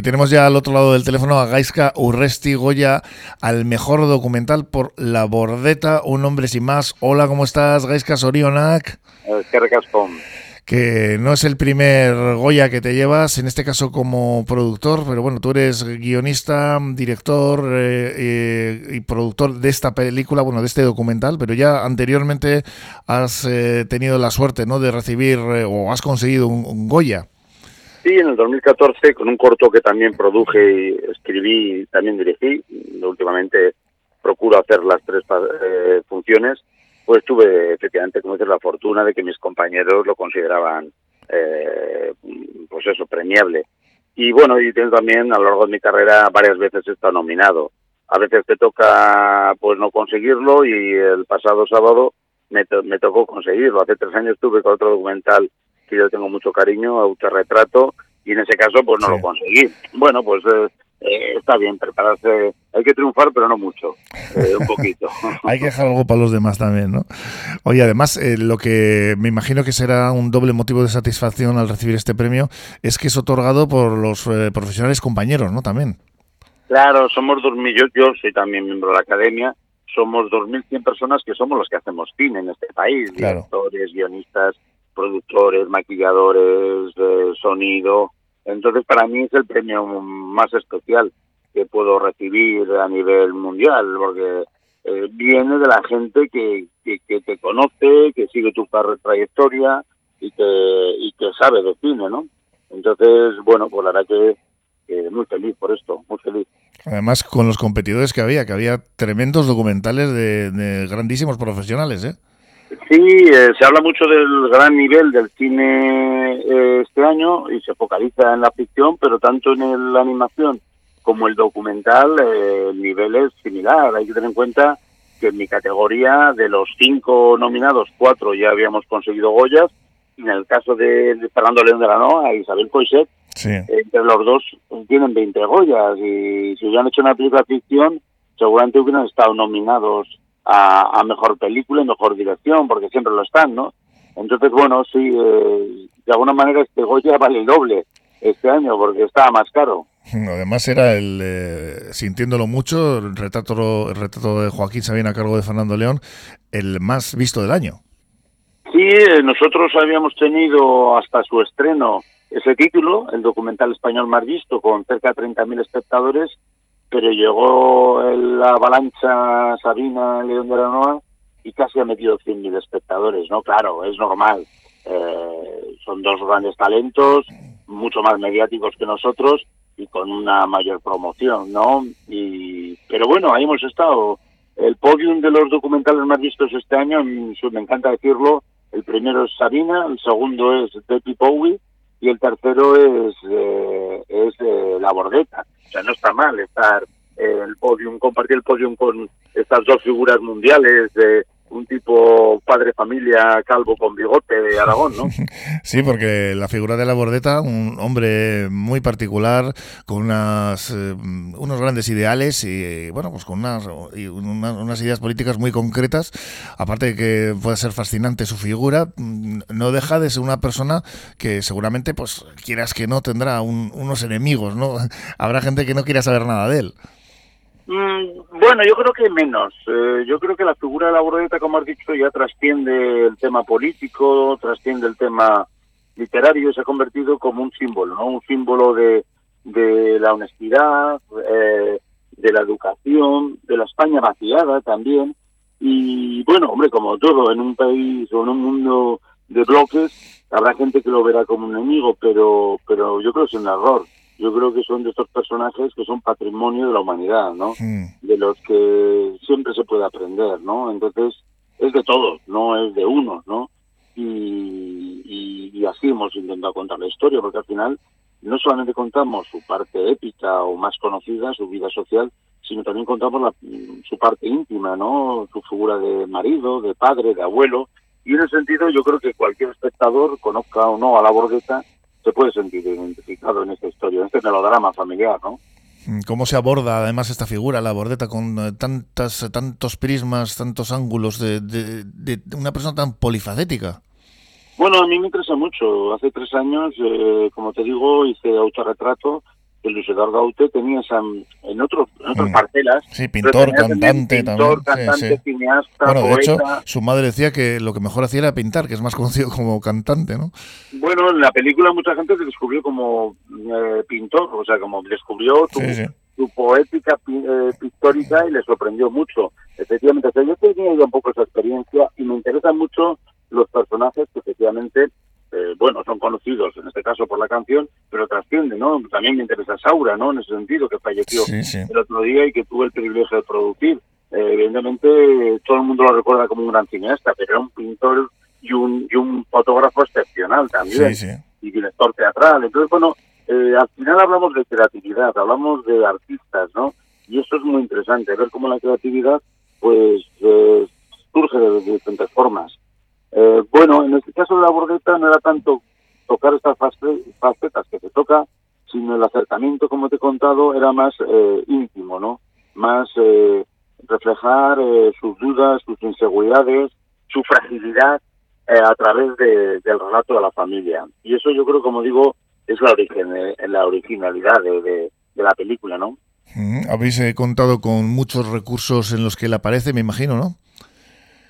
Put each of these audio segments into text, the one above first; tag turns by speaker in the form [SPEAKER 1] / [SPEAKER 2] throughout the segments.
[SPEAKER 1] Y tenemos ya al otro lado del teléfono a Gaiska Urresti Goya, al mejor documental por La Bordeta, un hombre sin más. Hola, ¿cómo estás, Gaiska Sorionak?
[SPEAKER 2] Eh,
[SPEAKER 1] que no es el primer Goya que te llevas, en este caso como productor, pero bueno, tú eres guionista, director eh, eh, y productor de esta película, bueno, de este documental, pero ya anteriormente has eh, tenido la suerte, ¿no?, de recibir o has conseguido un, Goya.
[SPEAKER 2] Sí, en el 2014, con un corto que también produje y escribí y también dirigí, últimamente procuro hacer las tres funciones, pues tuve efectivamente, como dices, la fortuna de que mis compañeros lo consideraban, eh, pues eso, premiable. Y bueno, y tengo también a lo largo de mi carrera varias veces he nominado. A veces te toca pues no conseguirlo y el pasado sábado me, me tocó conseguirlo. Hace tres años tuve con otro documental que yo tengo mucho cariño, Autorretrato, y en ese caso pues no lo conseguí. Bueno, pues eh, eh, está bien prepararse. Hay que triunfar, pero no mucho, eh, un poquito.
[SPEAKER 1] hay que dejar algo para los demás también, ¿no? Oye, además, eh, lo que me imagino que será un doble motivo de satisfacción al recibir este premio es que es otorgado por los profesionales compañeros, ¿no? También.
[SPEAKER 2] Claro, somos dos millones, yo soy también miembro de la academia, somos 2.100 personas que somos los que hacemos cine en este país, directores, guionistas, productores, maquilladores, sonido, entonces, para mí es el premio más especial que puedo recibir a nivel mundial, porque eh, viene de la gente que, que, te conoce, que sigue tu trayectoria y que, y que sabe de cine, ¿no? Entonces, bueno, pues la verdad que, muy feliz por esto, muy feliz.
[SPEAKER 1] Además, con los competidores que había, que había tremendos documentales de, de grandísimos profesionales, ¿eh?
[SPEAKER 2] Sí, eh, se habla mucho del gran nivel del cine eh, este año y se focaliza en la ficción, pero tanto en la animación como el documental eh, el nivel es similar. Hay que tener en cuenta que en mi categoría de los cinco nominados, cuatro ya habíamos conseguido Goyas. En el caso de, Fernando León de la Noa y Isabel Coixet, entre los dos tienen 20 Goyas. Y si hubieran hecho una película ficción, seguramente hubieran estado nominados a, mejor película y mejor dirección, porque siempre lo están, ¿no? Entonces, bueno, sí, eh, de alguna manera este Goya vale el doble este año, porque estaba más caro.
[SPEAKER 1] Además era el, eh, sintiéndolo mucho, el retrato, el retrato de Joaquín Sabina a cargo de Fernando León, el más visto del año.
[SPEAKER 2] Sí, eh, nosotros habíamos tenido hasta su estreno ese título, el documental español más visto, con cerca de 30.000 espectadores, pero llegó la avalancha Sabina León de la Noa y casi ha metido 100.000 espectadores, ¿no? Claro, es normal. Eh, son dos grandes talentos, mucho más mediáticos que nosotros y con una mayor promoción, ¿no? Y, pero bueno, ahí hemos estado. El podium de los documentales más vistos este año, me encanta decirlo, el primero es Sabina, el segundo es Betty Bowie y el tercero es, eh, es eh, La Bordeta. O sea, no está mal estar el podium, compartir el podium con estas dos figuras mundiales de un tipo padre familia calvo con bigote de Aragón, ¿no?
[SPEAKER 1] Sí, porque la figura de la Bordeta, un hombre muy particular, con unas, eh, unos grandes ideales y, bueno, pues con unas, unas, ideas políticas muy concretas, aparte de que puede ser fascinante su figura, mm, no deja de ser una persona que seguramente, pues quieras que no, tendrá unos enemigos, ¿no? Habrá gente que no quiera saber nada de él.
[SPEAKER 2] Mm, bueno, yo creo que menos. Eh, yo creo que la figura de la Bordeta, como has dicho, ya trasciende el tema político, trasciende el tema literario, se ha convertido como un símbolo. Un símbolo de, de la honestidad, eh, de la educación, de la España vaciada también. Y bueno, hombre, como todo, en un país o en un mundo de bloques, habrá gente que lo verá como un enemigo, pero, pero yo creo que es un error yo creo que son de estos personajes que son patrimonio de la humanidad, ¿no? De los que siempre se puede aprender, ¿no? Entonces, es de todos, no es de unos, ¿no? Y, y, así hemos intentado contar la historia, porque al final no solamente contamos su parte épica o más conocida, su vida social, sino también contamos la, su parte íntima, ¿no? Su figura de marido, de padre, de abuelo. Y en ese sentido yo creo que cualquier espectador, conozca o no a la bordeta, se puede sentir identificado en esta historia, en este melodrama familiar, ¿no?
[SPEAKER 1] Mm, ¿Cómo se aborda además esta figura, la bordeta, con eh, tantas, tantos prismas, tantos ángulos de, de, una persona tan polifacética?
[SPEAKER 2] Bueno, a mí me interesa mucho. Hace tres años, eh, como te digo, hice autorretrato que Luis Eduardo Aute tenía en, otros, en otras mm. parcelas.
[SPEAKER 1] Sí, pintor, cantante
[SPEAKER 2] pintor, cantante, cineasta,
[SPEAKER 1] Bueno,
[SPEAKER 2] de
[SPEAKER 1] hecho, su madre decía que lo que mejor hacía era pintar, que es más conocido como cantante, ¿no?
[SPEAKER 2] Bueno, en la película mucha gente se descubrió como eh, pintor, o sea, como descubrió su, poética eh, pictórica y le sorprendió mucho. Efectivamente, yo tenía ya un poco esa experiencia y me interesan mucho los personajes que efectivamente eh, bueno, son conocidos en este caso por la canción, pero trascienden, ¿no? También me interesa Saura, ¿no? En ese sentido, que falleció el otro día y que tuve el privilegio de producir. Eh, evidentemente, todo el mundo lo recuerda como un gran cineasta, pero era un pintor y un, y un fotógrafo excepcional también, y director teatral. Entonces, bueno, eh, al final hablamos de creatividad, hablamos de artistas, ¿no? Y eso es muy interesante, ver cómo la creatividad, pues, surge de diferentes formas. Eh, bueno, en este caso de la bordeta no era tanto tocar estas facetas que se toca, sino el acercamiento, como te he contado, era más eh, íntimo, ¿no? Más eh, reflejar sus dudas, sus inseguridades, su fragilidad a través del relato de la familia. Y eso yo creo, como digo, es la, origen, la originalidad de, la película, ¿no?
[SPEAKER 1] Habéis contado con muchos recursos en los que él aparece, me imagino, ¿no?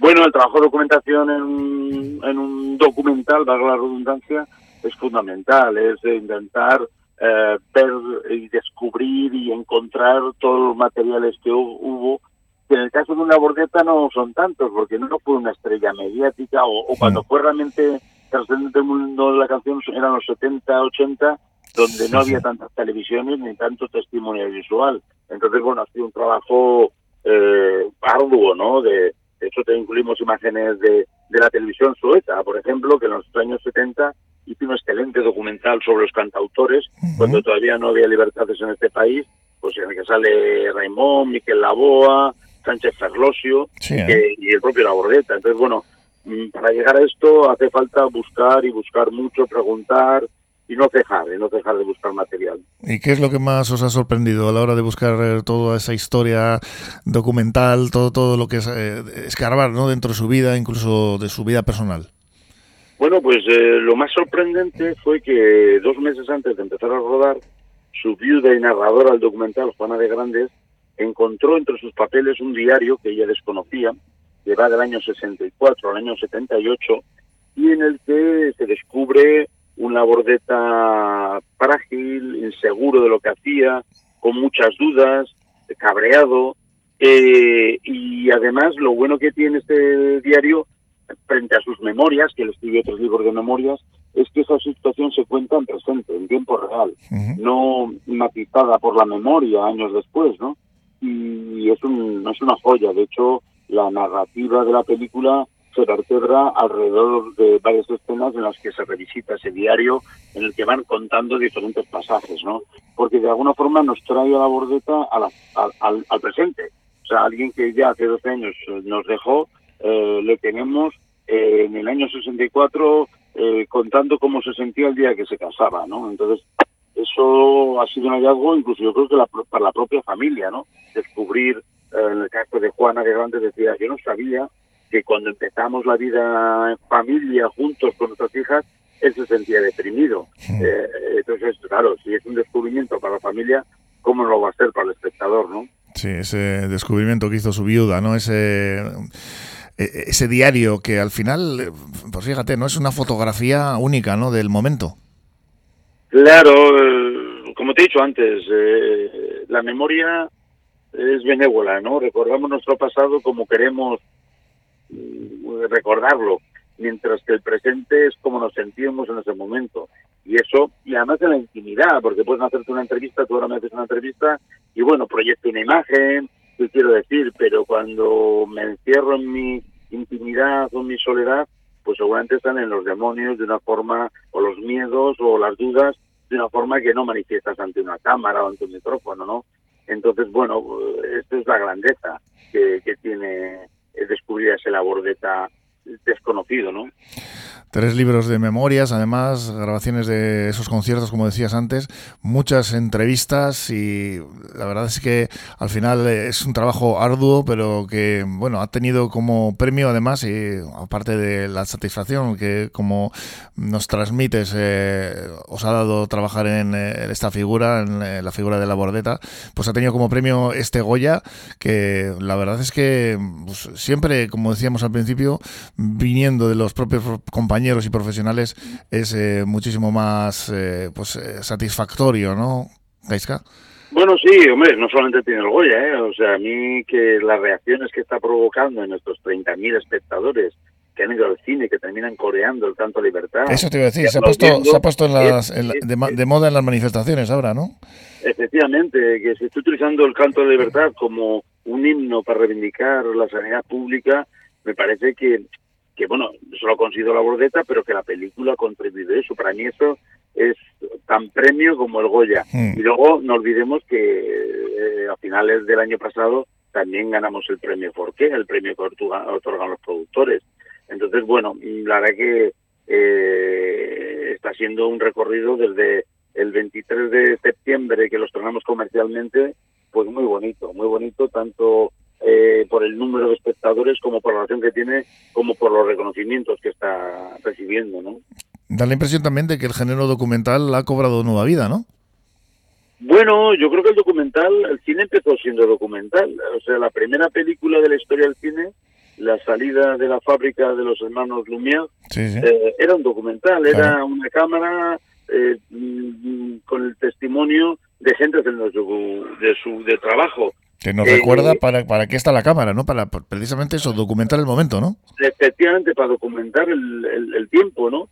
[SPEAKER 2] Bueno, el trabajo de documentación en, un documental, valga la redundancia, es fundamental, es intentar eh, ver y descubrir y encontrar todos los materiales que hubo. Que en el caso de una bordeta no son tantos, porque no fue una estrella mediática, o, cuando fue realmente trascendente el mundo de la canción eran los 70, 80, donde no había tantas televisiones ni tanto testimonio visual. Entonces, bueno, ha sido un trabajo eh, arduo, ¿no? De, de hecho, te incluimos imágenes de, la televisión sueca, por ejemplo, que en los años 70 hizo un excelente documental sobre los cantautores, cuando todavía no había libertades en este país, pues en el que sale Raimón, Miquel Laboa, Sánchez Ferlosio ¿eh? y el propio La Bordeta. Entonces, bueno, mm, para llegar a esto hace falta buscar y buscar mucho, preguntar, y no dejar, y no dejar de buscar material.
[SPEAKER 1] ¿Y qué es lo que más os ha sorprendido a la hora de buscar eh, toda esa historia documental, todo todo lo que es eh, escarbar ¿no? dentro de su vida, incluso de su vida personal?
[SPEAKER 2] Bueno, pues eh, lo más sorprendente fue que dos meses antes de empezar a rodar, su viuda y narradora del documental, Juana de Grandes, encontró entre sus papeles un diario que ella desconocía, que va del año 64 al año 78, y en el que se descubre una bordeta frágil, inseguro de lo que hacía, con muchas dudas, cabreado, eh, y además lo bueno que tiene este diario frente a sus memorias, que él escribió otros libros de memorias, es que esa situación se cuenta en presente, en tiempo real, no matizada por la memoria años después, ¿no? Y es, un, es una joya, de hecho, la narrativa de la película se vertebra alrededor de varias escenas en las que se revisita ese diario en el que van contando diferentes pasajes, ¿no? Porque de alguna forma nos trae a la bordeta al, presente. O sea, alguien que ya hace 12 años nos dejó, eh, le tenemos eh, en el año 64 eh, contando cómo se sentía el día que se casaba, ¿no? Entonces, eso ha sido un hallazgo, incluso yo creo que para la propia familia, ¿no? Descubrir, en el caso de Juana, que antes decía, yo no sabía que cuando empezamos la vida en familia, juntos con nuestras hijas, él se sentía deprimido. Eh, entonces, claro, si es un descubrimiento para la familia, ¿cómo no lo va a ser para el espectador, no?
[SPEAKER 1] Sí, ese descubrimiento que hizo su viuda, ¿no? Ese e, ese diario que al final, pues fíjate, no es una fotografía única, ¿no? Del momento.
[SPEAKER 2] Claro, eh, como te he dicho antes, eh, la memoria es benévola, ¿no? Recordamos nuestro pasado como queremos recordarlo, mientras que el presente es como nos sentimos en ese momento. Y eso, y además en la intimidad, porque puedes hacerte una entrevista, tú ahora me haces una entrevista, y bueno, proyecto una imagen, ¿qué quiero decir? Pero cuando me encierro en mi intimidad o en mi soledad, pues seguramente están en los demonios de una forma, o los miedos o las dudas, de una forma que no manifiestas ante una cámara o ante un micrófono, ¿no? Entonces, bueno, esta es la grandeza que tiene descubrir ese labor desconocido, ¿no?
[SPEAKER 1] Tres libros de memorias, además, grabaciones de esos conciertos, como decías antes, muchas entrevistas y la verdad es que al final es un trabajo arduo, pero que, bueno, ha tenido como premio además, y aparte de la satisfacción que como nos transmites, eh, os ha dado trabajar en, eh, esta figura, en, eh, la figura de la bordeta, pues ha tenido como premio este Goya, que la verdad es que pues, siempre, como decíamos al principio, viniendo de los propios compañeros, y profesionales es eh, muchísimo más eh, pues eh, satisfactorio, ¿no, Gaiska?
[SPEAKER 2] Bueno, sí, hombre, no solamente tiene el Goya, ¿eh? o sea, a mí que las reacciones que está provocando en nuestros 30.000 espectadores que han ido al cine, que terminan coreando el canto libertad.
[SPEAKER 1] Eso te iba a decir, se ha, puesto, se ha puesto en las, de, moda en las manifestaciones ahora, ¿no?
[SPEAKER 2] Efectivamente, que se está utilizando el canto de libertad como un himno para reivindicar la sanidad pública, me parece que que bueno, eso lo consigo la bordeta, pero que la película ha contribuido eso. Para mí eso es tan premio como el Goya. Hmm. Y luego no olvidemos que eh, a finales del año pasado también ganamos el premio Forqué, el premio que otorgan los productores. Entonces, bueno, la verdad que eh, está siendo un recorrido desde el 23 de septiembre que los tornamos comercialmente, pues muy bonito, muy bonito, tanto eh, por el número de espectadores, como por la relación que tiene, como por los reconocimientos que está recibiendo, ¿no?
[SPEAKER 1] Da la impresión también de que el género documental ha cobrado nueva vida, ¿no?
[SPEAKER 2] Bueno, yo creo que el documental, el cine empezó siendo documental. O sea, la primera película de la historia del cine, la salida de la fábrica de los hermanos Lumière, eh, era un documental, era una cámara eh, mm, con el testimonio de gente de su, de su de trabajo.
[SPEAKER 1] Que nos recuerda para, para qué está la cámara, ¿no? Para precisamente eso, documentar el momento, ¿no?
[SPEAKER 2] Efectivamente, para documentar el, el, tiempo, ¿no?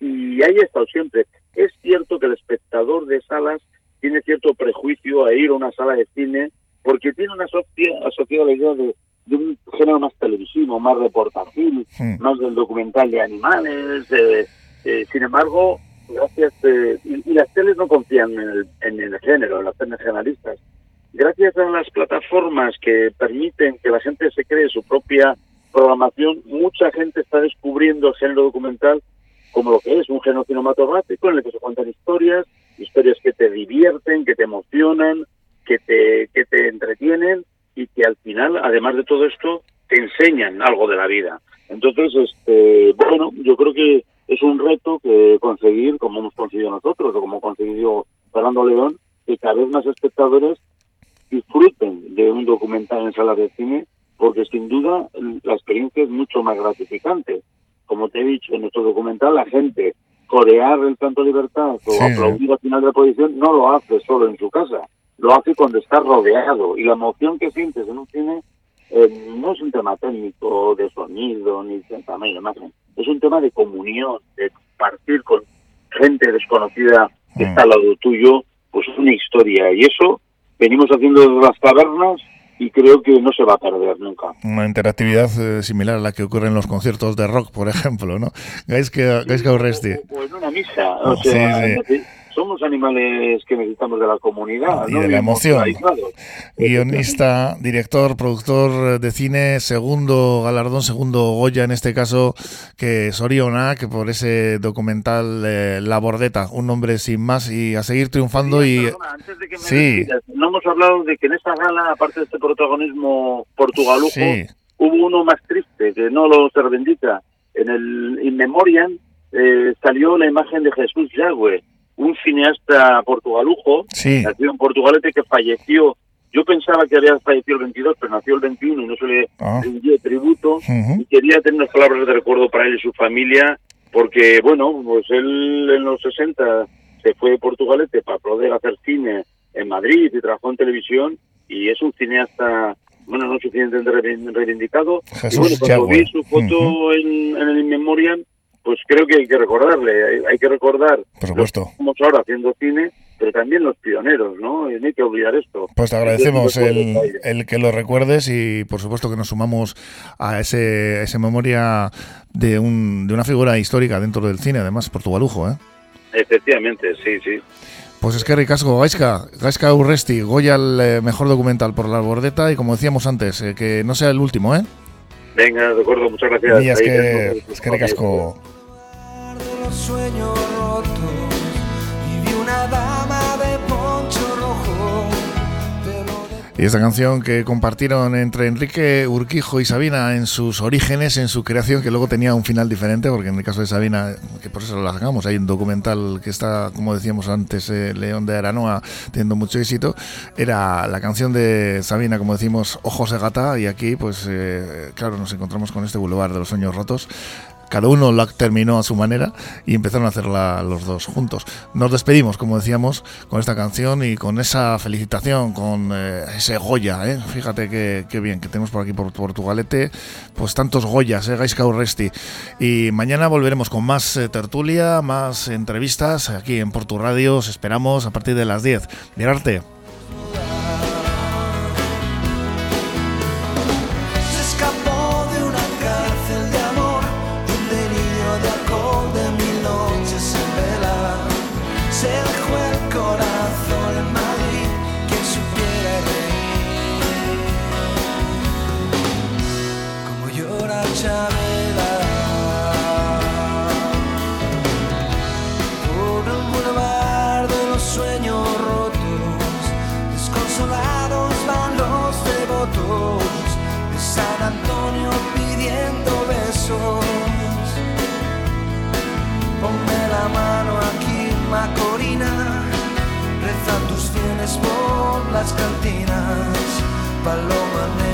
[SPEAKER 2] Y ahí ha estado siempre. Es cierto que el espectador de salas tiene cierto prejuicio a ir a una sala de cine porque tiene una asociada la idea de, de, un género más televisivo, más reportajil, hmm. más del documental de animales. Eh, eh, sin embargo, gracias. Eh, y, las teles no confían en el, en el género, en las teles generalistas gracias a las plataformas que permiten que la gente se cree su propia programación, mucha gente está descubriendo el género documental como lo que es, un género cinematográfico en el que se cuentan historias, historias que te divierten, que te emocionan, que te, que te entretienen y que al final, además de todo esto, te enseñan algo de la vida. Entonces, este, bueno, yo creo que es un reto que conseguir, como hemos conseguido nosotros, o como ha conseguido Fernando León, que cada vez más espectadores disfruten de un documental en sala de cine, porque sin duda la experiencia es mucho más gratificante. Como te he dicho, en nuestro documental la gente corear el canto libertad o aplaudir al final de la proyección no lo hace solo en su casa, lo hace cuando está rodeado. Y la emoción que sientes en un cine eh, no es un tema técnico de sonido ni de tamaño de imagen, es un tema de comunión, de partir con gente desconocida que mm. está al lado tuyo, pues es una historia. Y eso venimos haciendo las cavernas y creo que no se va a perder nunca.
[SPEAKER 1] Una interactividad eh, similar a la que ocurre en los conciertos de rock, por ejemplo, ¿no? Gaisca, Gaisca Urresti.
[SPEAKER 2] O en una misa, o sea, sí, somos animales que necesitamos de la comunidad.
[SPEAKER 1] Y de la emoción. Guionista, director, productor de cine, segundo galardón, segundo Goya en este caso, que Soriona, que por ese documental eh, La Bordeta, un nombre sin más y a seguir triunfando. y
[SPEAKER 2] antes de que me sí. no hemos hablado de que en esta gala, aparte de este protagonismo portugalujo, hubo uno más triste, que no lo se reivindica. En el In Memoriam eh, salió la imagen de Jesús Yagüe, un cineasta portugalujo, nacido en Portugalete, que falleció. Yo pensaba que había fallecido el 22, pero nació el 21 y no se le rindió tributo. Y quería tener unas palabras de recuerdo para él y su familia, porque, bueno, pues él en los 60 se fue de Portugalete para poder hacer cine en Madrid y trabajó en televisión. Y es un cineasta, bueno, no suficientemente reivindicado. y bueno, cuando vi su foto en, en el In Memoriam, pues creo que hay que recordarle, hay, que recordar
[SPEAKER 1] por supuesto.
[SPEAKER 2] Estamos ahora haciendo cine, pero también los pioneros, ¿no? Y no hay que olvidar esto.
[SPEAKER 1] Pues te agradecemos el, el, que lo recuerdes y por supuesto que nos sumamos a ese, esa memoria de, un, de una figura histórica dentro del cine, además portugalujo, ¿eh?
[SPEAKER 2] Efectivamente, sí, sí.
[SPEAKER 1] Pues es que ricasco, Gaisca, Gaisca Urresti, Goya el eh, mejor documental por la bordeta y como decíamos antes, eh, que no sea el último, ¿eh?
[SPEAKER 2] Venga, de acuerdo, muchas gracias.
[SPEAKER 1] Y es que, es que recasco. Y esta canción que compartieron entre Enrique Urquijo y Sabina en sus orígenes, en su creación, que luego tenía un final diferente, porque en el caso de Sabina, que por eso lo sacamos, hay un documental que está, como decíamos antes, eh, León de Aranoa, teniendo mucho éxito, era la canción de Sabina, como decimos, Ojos de Gata, y aquí, pues, eh, claro, nos encontramos con este Boulevard de los Sueños Rotos, cada uno la terminó a su manera y empezaron a hacerla los dos juntos. Nos despedimos, como decíamos, con esta canción y con esa felicitación, con eh, ese Goya, ¿eh? fíjate qué bien que tenemos por aquí por Portugalete, pues tantos Goyas, ¿eh? Gaisca Urresti. Y mañana volveremos con más eh, tertulia, más entrevistas aquí en Portu Radio, os esperamos a partir de las 10. Mirarte.
[SPEAKER 3] Por las cantinas, paloma negra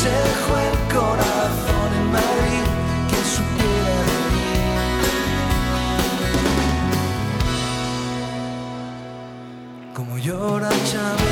[SPEAKER 3] Se dejó el corazón en Madrid, que supiera de mí. Como llora Chabela.